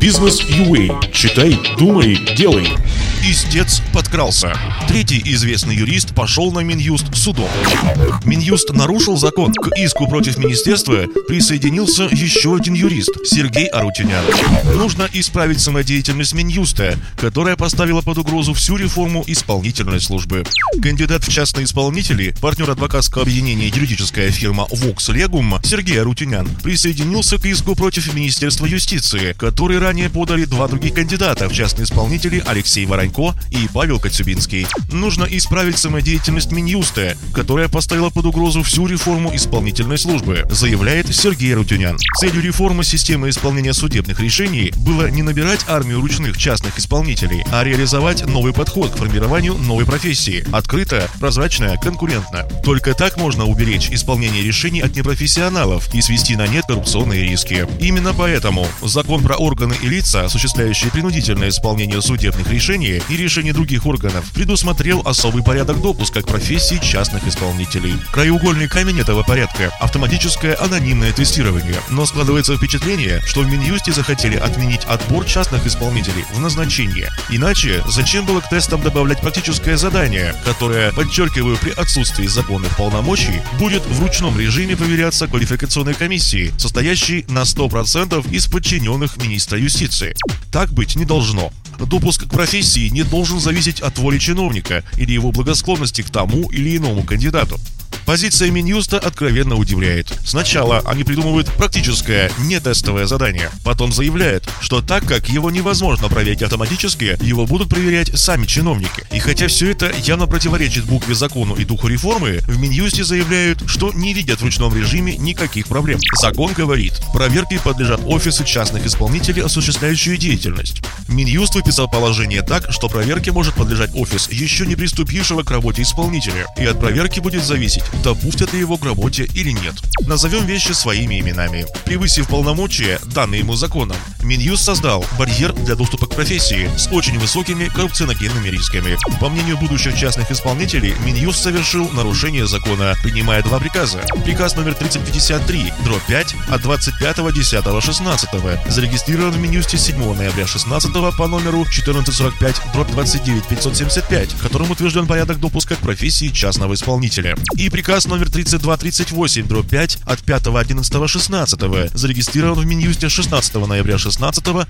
Бизнес UA. Читай, думай, делай. Истец подкрался. Третий известный юрист пошел на Минюст судом. Минюст нарушил закон. К иску против министерства присоединился еще один юрист, Сергей Арутюнян. Нужно исправить самодеятельность Минюста, которая поставила под угрозу всю реформу исполнительной службы. Кандидат в частные исполнители, партнер адвокатского объединения юридическая фирма Vox Legum Сергей Арутюнян присоединился к иску против Министерства юстиции, который ранее подали два других кандидата в частные исполнители Алексей Воронько Воронько и Павел Коцюбинский. Нужно исправить самодеятельность Минюста, которая поставила под угрозу всю реформу исполнительной службы, заявляет Сергей Рутюнян. Целью реформы системы исполнения судебных решений было не набирать армию ручных частных исполнителей, а реализовать новый подход к формированию новой профессии. Открыто, прозрачно, конкурентно. Только так можно уберечь исполнение решений от непрофессионалов и свести на нет коррупционные риски. Именно поэтому закон про органы и лица, осуществляющие принудительное исполнение судебных решений, и решение других органов предусмотрел особый порядок допуска к профессии частных исполнителей. Краеугольный камень этого порядка – автоматическое анонимное тестирование. Но складывается впечатление, что в Минюсте захотели отменить отбор частных исполнителей в назначение. Иначе зачем было к тестам добавлять практическое задание, которое, подчеркиваю, при отсутствии законных полномочий, будет в ручном режиме проверяться квалификационной комиссией, состоящей на 100% из подчиненных министра юстиции. Так быть не должно. Допуск к профессии не должен зависеть от воли чиновника или его благосклонности к тому или иному кандидату. Позиция Минюста откровенно удивляет. Сначала они придумывают практическое, не тестовое задание. Потом заявляют, что так как его невозможно проверить автоматически, его будут проверять сами чиновники. И хотя все это явно противоречит букве закону и духу реформы, в Минюсте заявляют, что не видят в ручном режиме никаких проблем. Закон говорит, проверке подлежат офисы частных исполнителей, осуществляющие деятельность. Минюст выписал положение так, что проверке может подлежать офис еще не приступившего к работе исполнителя, и от проверки будет зависеть, допустят ли его к работе или нет. Назовем вещи своими именами. Превысив полномочия, данные ему законом, Минюст создал барьер для доступа к профессии с очень высокими коррупционогенными рисками. По мнению будущих частных исполнителей, Минюст совершил нарушение закона, принимая два приказа. Приказ номер 3053, дробь 5 от 25.10.16, зарегистрирован в Минюсте 7 ноября 16 по номеру 1445, дробь 29575, которым утвержден порядок допуска к профессии частного исполнителя. И приказ номер 3238, дробь 5 от 5.11.16, зарегистрирован в Минюсте 16 ноября 16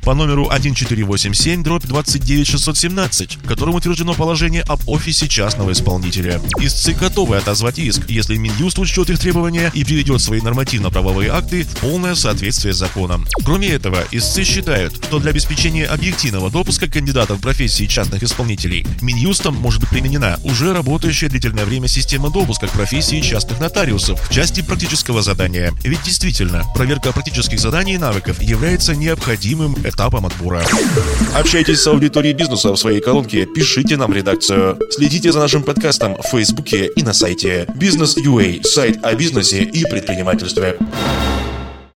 по номеру 1487, дробь 29617, которым утверждено положение об офисе частного исполнителя. Истцы готовы отозвать иск, если Минюст учтет их требования и приведет свои нормативно-правовые акты в полное соответствие с законом. Кроме этого, истцы считают, что для обеспечения объективного допуска кандидатов в профессии частных исполнителей Минюстом может быть применена уже работающая длительное время система допуска к профессии частных нотариусов в части практического задания. Ведь действительно, проверка практических заданий и навыков является необходимым этапом отбора. Общайтесь с аудиторией бизнеса в своей колонке, пишите нам редакцию. Следите за нашим подкастом в Фейсбуке и на сайте Бизнес.ua, сайт о бизнесе и предпринимательстве.